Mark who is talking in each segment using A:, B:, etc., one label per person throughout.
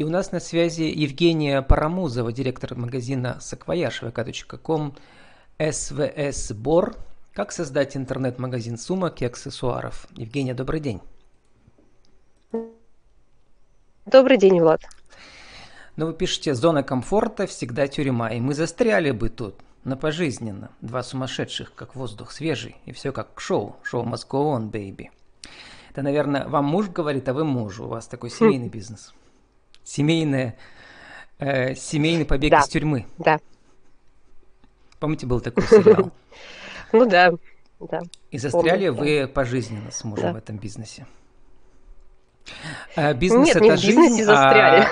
A: И у нас на связи Евгения Парамузова, директор магазина саквояж vk.com СВС Бор. Как создать интернет-магазин сумок и аксессуаров? Евгения, добрый день.
B: Добрый день, Влад.
A: Ну, вы пишете, зона комфорта всегда тюрьма, и мы застряли бы тут, на пожизненно. Два сумасшедших, как воздух свежий, и все как шоу, шоу Go On, baby. Это, наверное, вам муж говорит, а вы мужу, у вас такой семейный бизнес семейное, э, семейный побег да. из тюрьмы.
B: Да.
A: Помните, был такой сериал?
B: Ну да, да.
A: И застряли вы пожизненно с мужем в этом бизнесе. А бизнес Нет, это не в жизнь, застряли.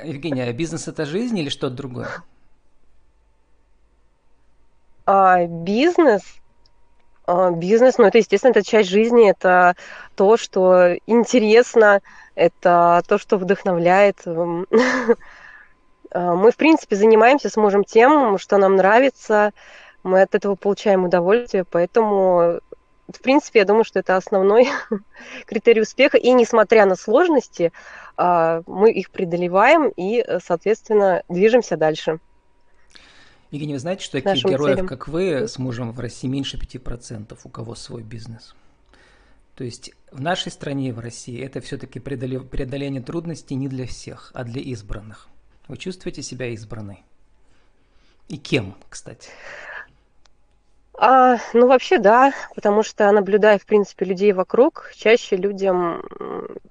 A: А, Евгения, а бизнес это жизнь или что-то другое?
B: А, бизнес, бизнес, ну это естественно, это часть жизни, это то, что интересно, это то, что вдохновляет. Эм, а, мы, в принципе, занимаемся с мужем тем, что нам нравится, мы от этого получаем удовольствие, поэтому, в принципе, я думаю, что это основной критерий успеха, и несмотря на сложности, а, мы их преодолеваем и, соответственно, движемся дальше.
A: Евгений, вы знаете, что таких героев, целям. как вы, с мужем в России меньше 5%, у кого свой бизнес? То есть в нашей стране, в России, это все-таки преодоление трудностей не для всех, а для избранных. Вы чувствуете себя избранной? И кем, кстати?
B: А, ну, вообще, да, потому что, наблюдая, в принципе, людей вокруг, чаще людям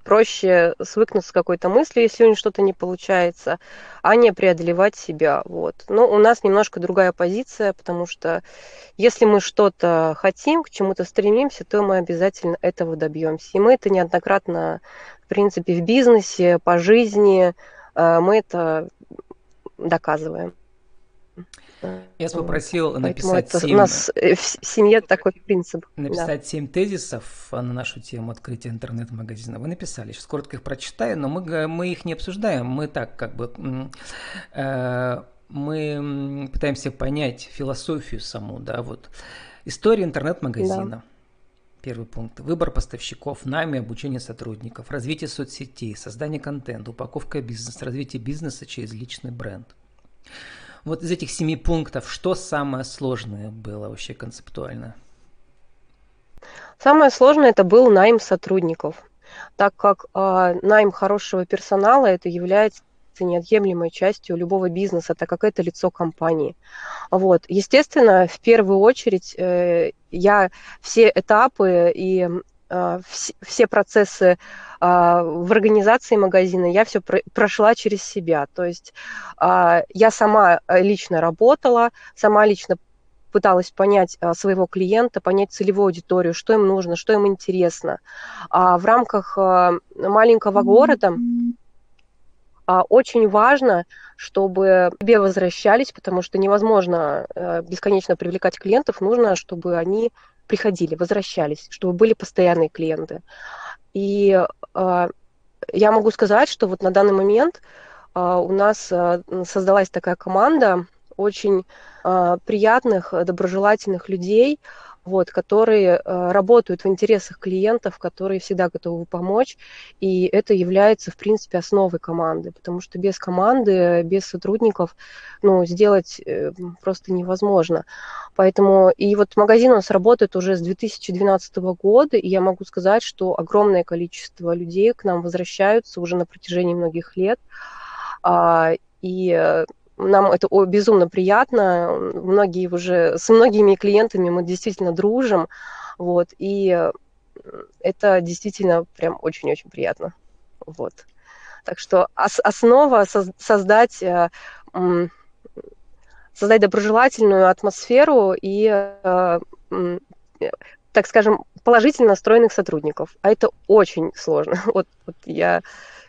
B: проще свыкнуться с какой-то мыслью, если у них что-то не получается, а не преодолевать себя. Вот. Но у нас немножко другая позиция, потому что если мы что-то хотим, к чему-то стремимся, то мы обязательно этого добьемся. И мы это неоднократно, в принципе, в бизнесе, по жизни, э, мы это доказываем.
A: Я попросил написать
B: это 7... У нас э, в семье такой принцип.
A: Написать семь да. тезисов на нашу тему открытия интернет-магазина. Вы написали, сейчас коротко их прочитаю, но мы, мы их не обсуждаем. Мы так как бы... Э, мы пытаемся понять философию саму, да, вот. История интернет-магазина. Да. Первый пункт. Выбор поставщиков, найм и обучение сотрудников, развитие соцсетей, создание контента, упаковка бизнеса, развитие бизнеса через личный бренд. Вот из этих семи пунктов, что самое сложное было вообще концептуально?
B: Самое сложное это был найм сотрудников, так как э, найм хорошего персонала это является неотъемлемой частью любого бизнеса, так как это лицо компании. Вот. Естественно, в первую очередь э, я все этапы и все процессы а, в организации магазина я все прошла через себя. То есть а, я сама э, лично работала, сама лично пыталась понять а, своего клиента, понять целевую аудиторию, что им нужно, что им интересно. А в рамках маленького города очень важно, чтобы тебе возвращались, потому что невозможно э, бесконечно привлекать клиентов, нужно, чтобы они приходили, возвращались, чтобы были постоянные клиенты. И э, я могу сказать, что вот на данный момент э, у нас э, создалась такая команда очень э, приятных, доброжелательных людей, вот, которые э, работают в интересах клиентов, которые всегда готовы помочь, и это является, в принципе, основой команды, потому что без команды, без сотрудников, ну, сделать э, просто невозможно. Поэтому, и вот магазин у нас работает уже с 2012 года, и я могу сказать, что огромное количество людей к нам возвращаются уже на протяжении многих лет, а, и э, нам это безумно приятно. Многие уже, с многими клиентами мы действительно дружим. Вот, и это действительно прям очень-очень приятно. Вот. Так что ос- основа создать, э, создать доброжелательную атмосферу и, э, так скажем, положительно настроенных сотрудников. А это очень сложно. Вот, вот я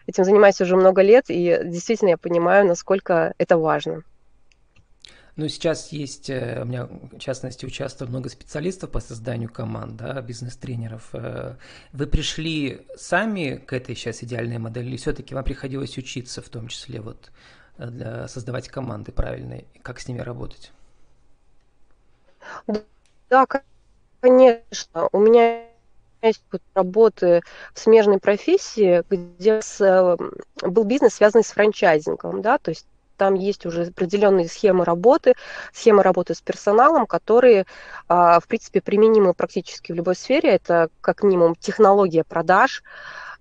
B: этим занимаюсь уже много лет, и действительно я понимаю, насколько это важно.
A: Ну, сейчас есть, э, у меня, в частности, участвует много специалистов по созданию команд, да, бизнес-тренеров. Э, вы пришли сами к этой сейчас идеальной модели, или все-таки вам приходилось учиться, в том числе, вот, э, для создавать команды правильные, как с ними работать?
B: Да, конечно. У меня есть работы в смежной профессии, где с, был бизнес, связанный с франчайзингом, да, то есть там есть уже определенные схемы работы, схемы работы с персоналом, которые, а, в принципе, применимы практически в любой сфере. Это как минимум технология продаж,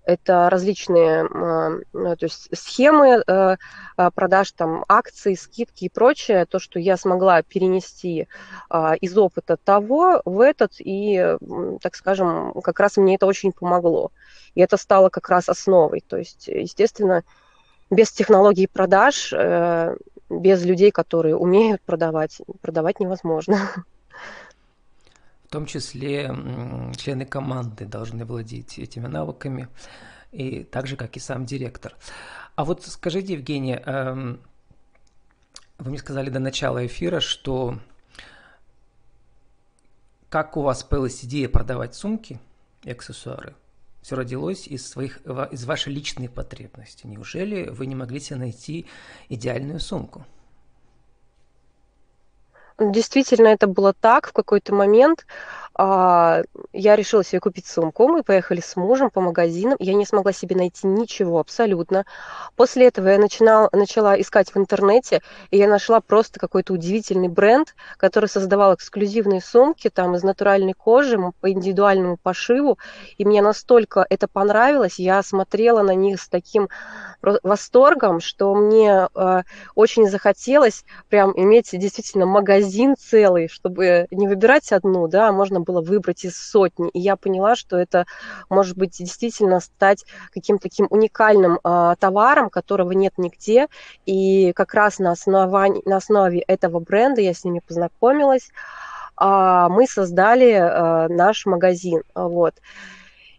B: это различные а, то есть схемы э, а, продаж, там, акции, скидки и прочее, то, что я смогла перенести из опыта того в этот, и, так скажем, как раз мне это очень помогло. И это стало как раз основой. То есть, естественно, без технологий продаж, э, без людей, которые умеют продавать, продавать невозможно.
A: Том числе члены команды должны владеть этими навыками, и так же, как и сам директор. А вот скажите, Евгения, эм, вы мне сказали до начала эфира, что как у вас появилась идея продавать сумки и аксессуары? все родилось из, своих, из вашей личной потребности. Неужели вы не могли себе найти идеальную сумку?
B: Действительно, это было так. В какой-то момент я решила себе купить сумку. Мы поехали с мужем по магазинам. Я не смогла себе найти ничего абсолютно. После этого я начинала, начала искать в интернете, и я нашла просто какой-то удивительный бренд, который создавал эксклюзивные сумки там из натуральной кожи по индивидуальному пошиву. И мне настолько это понравилось. Я смотрела на них с таким восторгом, что мне э, очень захотелось прям иметь действительно магазин целый, чтобы не выбирать одну, да, а можно было выбрать из сотни. И я поняла, что это может быть действительно стать каким-то таким уникальным э, товаром, которого нет нигде. И как раз на, основании, на основе этого бренда я с ними познакомилась. Э, мы создали э, наш магазин. Вот.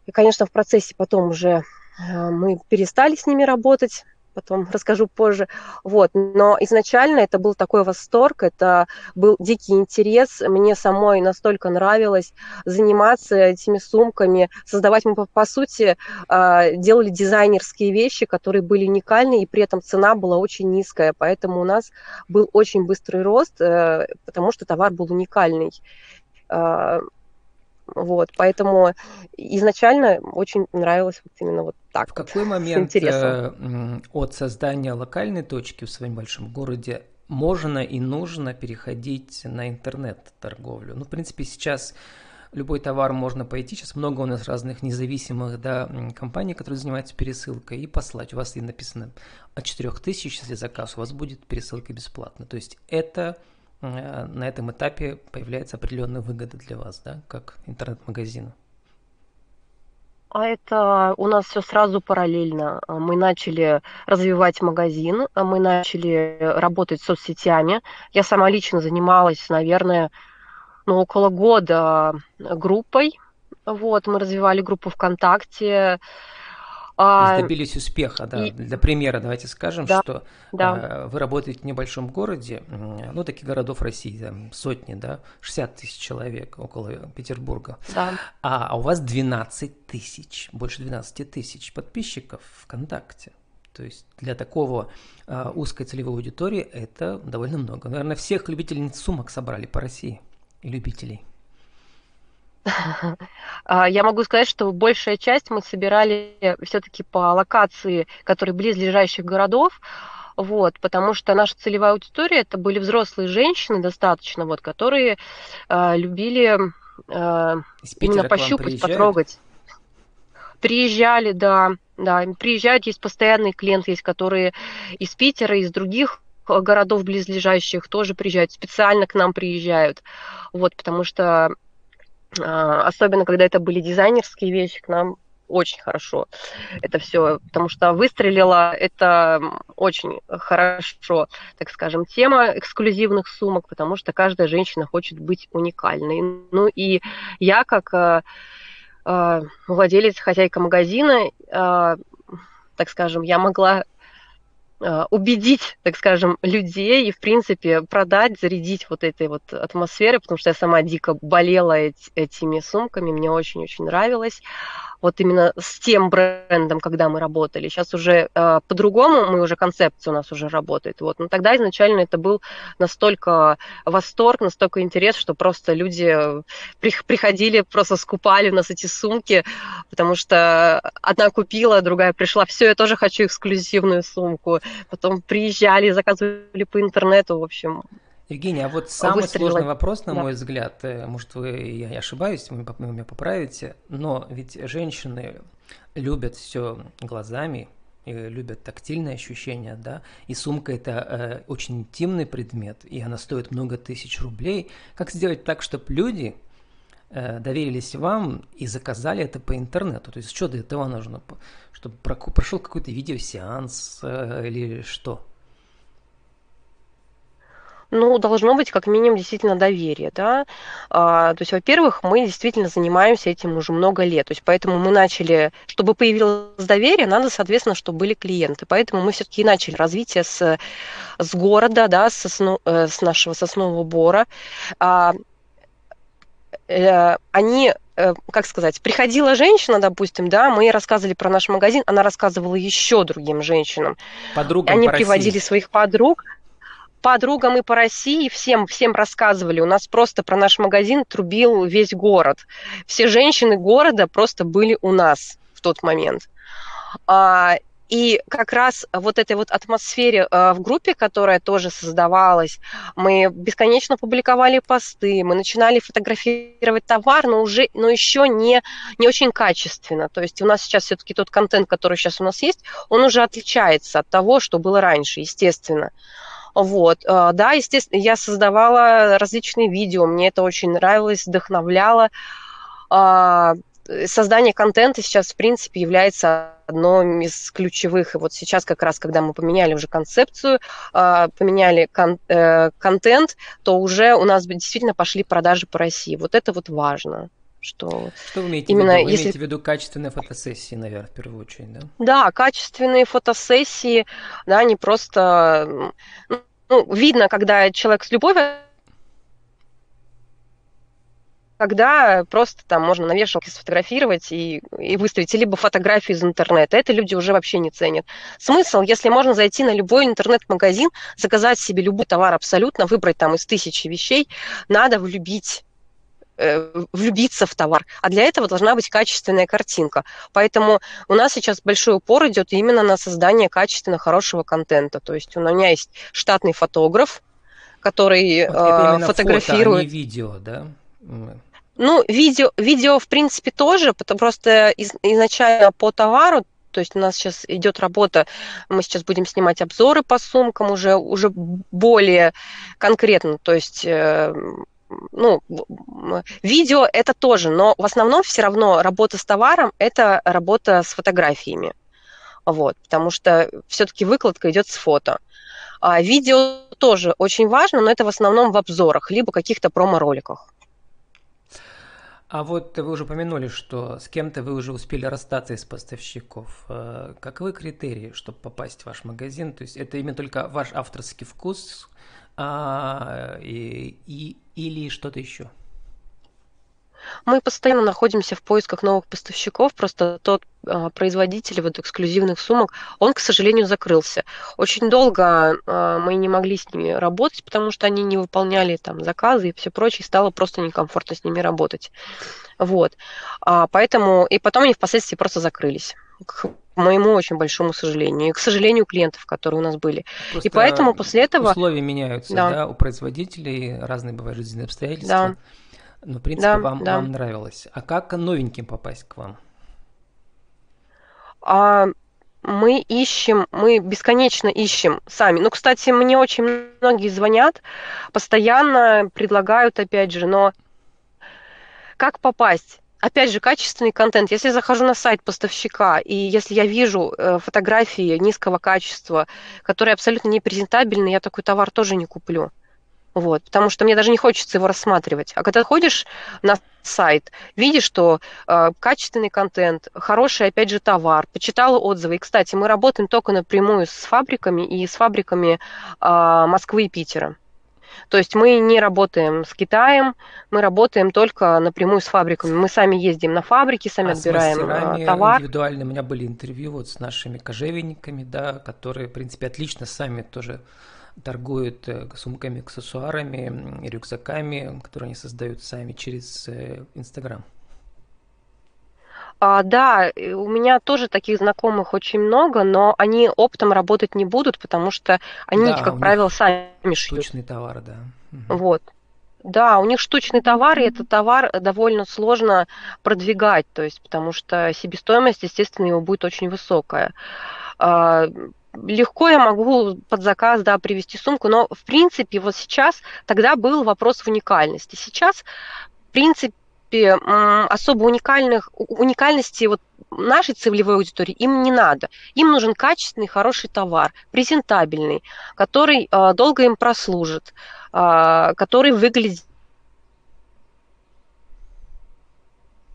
B: И, конечно, в процессе потом уже мы перестали с ними работать, потом расскажу позже. Вот. Но изначально это был такой восторг, это был дикий интерес. Мне самой настолько нравилось заниматься этими сумками, создавать мы, по, сути, э, делали дизайнерские вещи, которые были уникальны, и при этом цена была очень низкая. Поэтому у нас был очень быстрый рост, э, потому что товар был уникальный. Вот, поэтому изначально очень нравилось вот именно вот так.
A: В какой момент э, от создания локальной точки в своем большом городе можно и нужно переходить на интернет-торговлю? Ну, в принципе, сейчас любой товар можно пойти. Сейчас много у нас разных независимых да, компаний, которые занимаются пересылкой, и послать. У вас и написано от 4000, если заказ, у вас будет пересылка бесплатно. То есть это на этом этапе появляется определенная выгода для вас, да, как интернет-магазина?
B: А это у нас все сразу параллельно. Мы начали развивать магазин, мы начали работать с соцсетями. Я сама лично занималась, наверное, ну, около года группой. Вот, мы развивали группу ВКонтакте,
A: а, добились успеха, да. И... Для примера давайте скажем, да, что да. А, вы работаете в небольшом городе, ну, таких городов России, там, сотни, да, 60 тысяч человек около Петербурга. Да. А, а у вас 12 тысяч, больше 12 тысяч подписчиков ВКонтакте. То есть для такого а, узкой целевой аудитории это довольно много. Наверное, всех любительниц сумок собрали по России и любителей.
B: А, я могу сказать, что большая часть мы собирали все-таки по локации, которые близлежащих городов, вот, потому что наша целевая аудитория это были взрослые женщины достаточно, вот, которые э, любили э, именно пощупать, потрогать. Приезжали, да, да, приезжают, есть постоянные клиенты, есть которые из Питера, из других городов близлежащих тоже приезжают, специально к нам приезжают, вот, потому что особенно когда это были дизайнерские вещи, к нам очень хорошо это все, потому что выстрелила это очень хорошо, так скажем, тема эксклюзивных сумок, потому что каждая женщина хочет быть уникальной. Ну и я как э, э, владелец, хозяйка магазина, так скажем, я могла убедить, так скажем, людей и, в принципе, продать, зарядить вот этой вот атмосферой, потому что я сама дико болела эти, этими сумками, мне очень-очень нравилось. Вот именно с тем брендом, когда мы работали. Сейчас уже э, по-другому, мы уже концепция у нас уже работает. Вот. Но тогда изначально это был настолько восторг, настолько интерес, что просто люди приходили, просто скупали у нас эти сумки, потому что одна купила, другая пришла, все, я тоже хочу эксклюзивную сумку. Потом приезжали, заказывали по интернету, в общем,
A: Евгений, а вот самый выстрелила. сложный вопрос, на да. мой взгляд, э, может, вы, я ошибаюсь, вы меня поправите, но ведь женщины любят все глазами, и любят тактильные ощущения, да, и сумка это э, очень интимный предмет, и она стоит много тысяч рублей. Как сделать так, чтобы люди э, доверились вам и заказали это по интернету? То есть что для этого нужно? Чтобы прошел какой-то видеосеанс э, или что?
B: Ну, должно быть как минимум действительно доверие, да. А, то есть, во-первых, мы действительно занимаемся этим уже много лет, то есть, поэтому мы начали, чтобы появилось доверие, надо, соответственно, чтобы были клиенты, поэтому мы все-таки и начали развитие с, с города, да, с, основ, э, с нашего соснового бора. А, э, они э, как сказать, приходила женщина, допустим, да, мы ей рассказывали про наш магазин, она рассказывала еще другим женщинам.
A: Подругам
B: Они приводили
A: России.
B: своих подруг, подругам и по России всем, всем рассказывали. У нас просто про наш магазин трубил весь город. Все женщины города просто были у нас в тот момент. А, и как раз вот этой вот атмосфере в группе, которая тоже создавалась, мы бесконечно публиковали посты, мы начинали фотографировать товар, но уже, но еще не, не очень качественно. То есть у нас сейчас все-таки тот контент, который сейчас у нас есть, он уже отличается от того, что было раньше, естественно. Вот, э, да, естественно, я создавала различные видео, мне это очень нравилось, вдохновляло. А, создание контента сейчас, в принципе, является одной из ключевых. И вот сейчас как раз, когда мы поменяли уже концепцию, а, поменяли кон- э, контент, то уже у нас действительно пошли продажи по России. Вот это вот важно что...
A: Что вы имеете именно в виду? Вы если... имеете в виду качественные фотосессии, наверное, в первую очередь, да?
B: Да, качественные фотосессии, да, не просто... Ну, видно, когда человек с любовью когда просто там можно на вешалке сфотографировать и, и выставить, либо фотографию из интернета. Это люди уже вообще не ценят. Смысл, если можно зайти на любой интернет-магазин, заказать себе любой товар абсолютно, выбрать там из тысячи вещей, надо влюбить влюбиться в товар. А для этого должна быть качественная картинка. Поэтому у нас сейчас большой упор идет именно на создание качественно хорошего контента. То есть у меня есть штатный фотограф, который вот э, фотографирует. Фото, а
A: не видео, да?
B: Ну, видео, видео, в принципе, тоже, потому просто из, изначально по товару то есть у нас сейчас идет работа, мы сейчас будем снимать обзоры по сумкам уже, уже более конкретно, то есть э, ну, видео это тоже, но в основном все равно работа с товаром – это работа с фотографиями. Вот, потому что все-таки выкладка идет с фото. А видео тоже очень важно, но это в основном в обзорах, либо каких-то промо-роликах.
A: А вот вы уже упомянули, что с кем-то вы уже успели расстаться из поставщиков. Э, каковы критерии, чтобы попасть в ваш магазин? То есть это именно только ваш авторский вкус, а, и, и, или что-то еще?
B: Мы постоянно находимся в поисках новых поставщиков, просто тот э, производитель вот эксклюзивных сумок, он, к сожалению, закрылся. Очень долго э, мы не могли с ними работать, потому что они не выполняли там заказы и все прочее, стало просто некомфортно с ними работать. Вот. А, поэтому, и потом они впоследствии просто закрылись к моему очень большому сожалению, и к сожалению клиентов, которые у нас были. Просто и поэтому после этого...
A: Условия меняются, да, да у производителей, разные бывают жизненные обстоятельства. Да. Но, в принципе, да, вам, да. вам нравилось. А как новеньким попасть к вам?
B: А, мы ищем, мы бесконечно ищем сами. Ну, кстати, мне очень многие звонят, постоянно предлагают, опять же, но как попасть? Опять же, качественный контент. Если я захожу на сайт поставщика, и если я вижу э, фотографии низкого качества, которые абсолютно не презентабельны, я такой товар тоже не куплю. Вот, потому что мне даже не хочется его рассматривать. А когда ходишь на сайт, видишь, что э, качественный контент, хороший, опять же, товар, почитала отзывы. И, кстати, мы работаем только напрямую с фабриками и с фабриками э, Москвы и Питера. То есть мы не работаем с Китаем, мы работаем только напрямую с фабриками. Мы сами ездим на фабрики, сами
A: а
B: отбираем
A: с
B: э, товар.
A: индивидуально у меня были интервью вот с нашими кожевенниками, да, которые, в принципе, отлично сами тоже торгуют э, сумками, аксессуарами, рюкзаками, которые они создают сами через э, Инстаграм.
B: А, да, у меня тоже таких знакомых очень много, но они оптом работать не будут, потому что они,
A: Да,
B: как правило, сами шьют.
A: штучный товар, да. Мгм.
B: Вот. Да, у них штучный товар, и этот товар довольно сложно продвигать, то есть, потому что себестоимость, естественно, его будет очень высокая. А, Легко я могу под заказ, да, привезти сумку, но, в принципе, вот сейчас, тогда был вопрос в уникальности. Сейчас, в принципе, м, особо уникальных, уникальности вот нашей целевой аудитории им не надо. Им нужен качественный, хороший товар, презентабельный, который а, долго им прослужит, а, который выглядит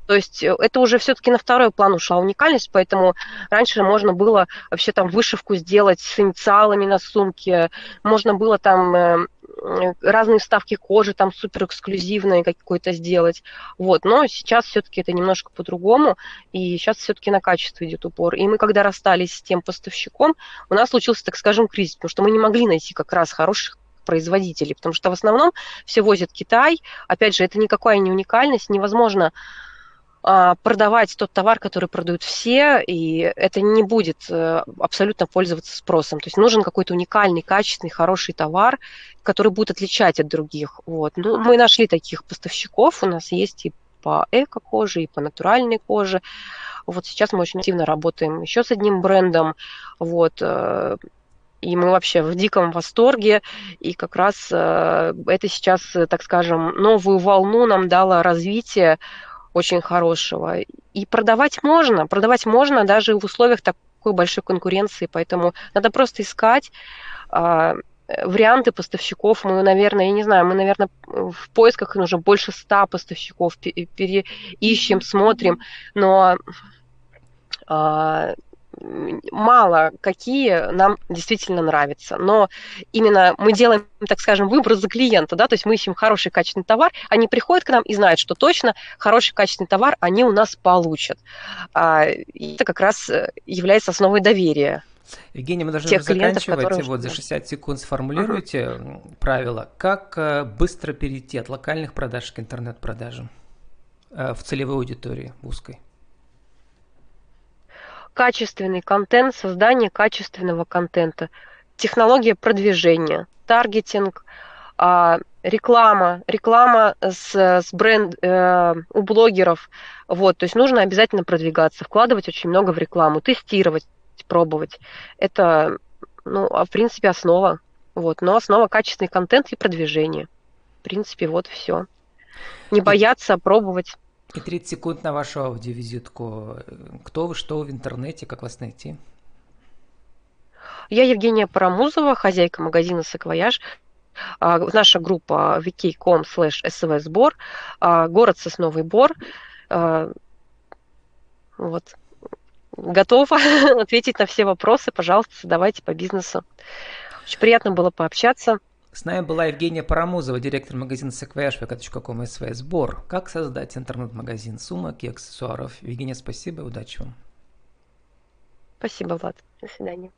B: То есть э, это уже все-таки на второй план ушла уникальность, поэтому раньше можно было вообще там вышивку сделать с инициалами на сумке, можно было там э, э, разные вставки кожи там супер эксклюзивные какой-то сделать. Вот. Но сейчас все-таки это немножко по-другому, и сейчас все-таки на качество идет упор. И мы, когда расстались с тем поставщиком, у нас случился, так скажем, кризис, потому что мы не могли найти как раз хороших производителей, потому что в основном все возят Китай. Опять же, это никакая не уникальность, невозможно продавать тот товар, который продают все, и это не будет э, абсолютно пользоваться спросом. То есть нужен какой-то уникальный, качественный, хороший товар, который будет отличать от других. Вот. Ну, мы нашли таких поставщиков, у нас есть и по эко-коже, и по натуральной коже. Вот сейчас мы очень активно работаем еще с одним брендом. Вот. э, И мы вообще в диком восторге. И как раз э, это сейчас, так скажем, новую волну нам дало развитие очень хорошего. И продавать можно, продавать можно даже в условиях такой большой конкуренции, поэтому надо просто искать а, варианты поставщиков. Мы, наверное, я не знаю, мы, наверное, в поисках уже больше ста поставщиков пе- переищем, смотрим, но а, мало какие нам действительно нравятся. Но именно мы делаем, так скажем, выбор за клиента, да, то есть мы ищем хороший качественный товар, они приходят к нам и знают, что точно хороший качественный товар они у нас получат. А, и это как раз э, является основой доверия.
A: Евгений, мы должны
B: Тех
A: уже
B: клиентов,
A: заканчивать. Вот за 60 секунд сформулируйте м, правила. Как э, быстро перейти от локальных продаж к интернет-продажам э, в целевой аудитории в узкой?
B: Качественный контент, создание качественного контента, технология продвижения, таргетинг, а, реклама, реклама с, с бренд э, у блогеров. Вот, то есть нужно обязательно продвигаться, вкладывать очень много в рекламу, тестировать, пробовать. Это, ну, а в принципе, основа. Вот, но основа качественный контент и продвижение. В принципе, вот все. Не бояться, а пробовать.
A: И 30 секунд на вашу аудиовизитку. Кто вы, что в интернете, как вас найти?
B: Я Евгения Парамузова, хозяйка магазина «Саквояж». А, Наша группа vk.com slash svsбор, а, город Сосновый Бор. А, Вот. Готова ответить на все вопросы. Пожалуйста, задавайте по бизнесу. Очень приятно было пообщаться.
A: С нами была Евгения Парамузова, директор магазина Саквояж vk.com СВ сбор. Как создать интернет-магазин сумок и аксессуаров? Евгения, спасибо и удачи вам.
B: Спасибо, Влад. До свидания.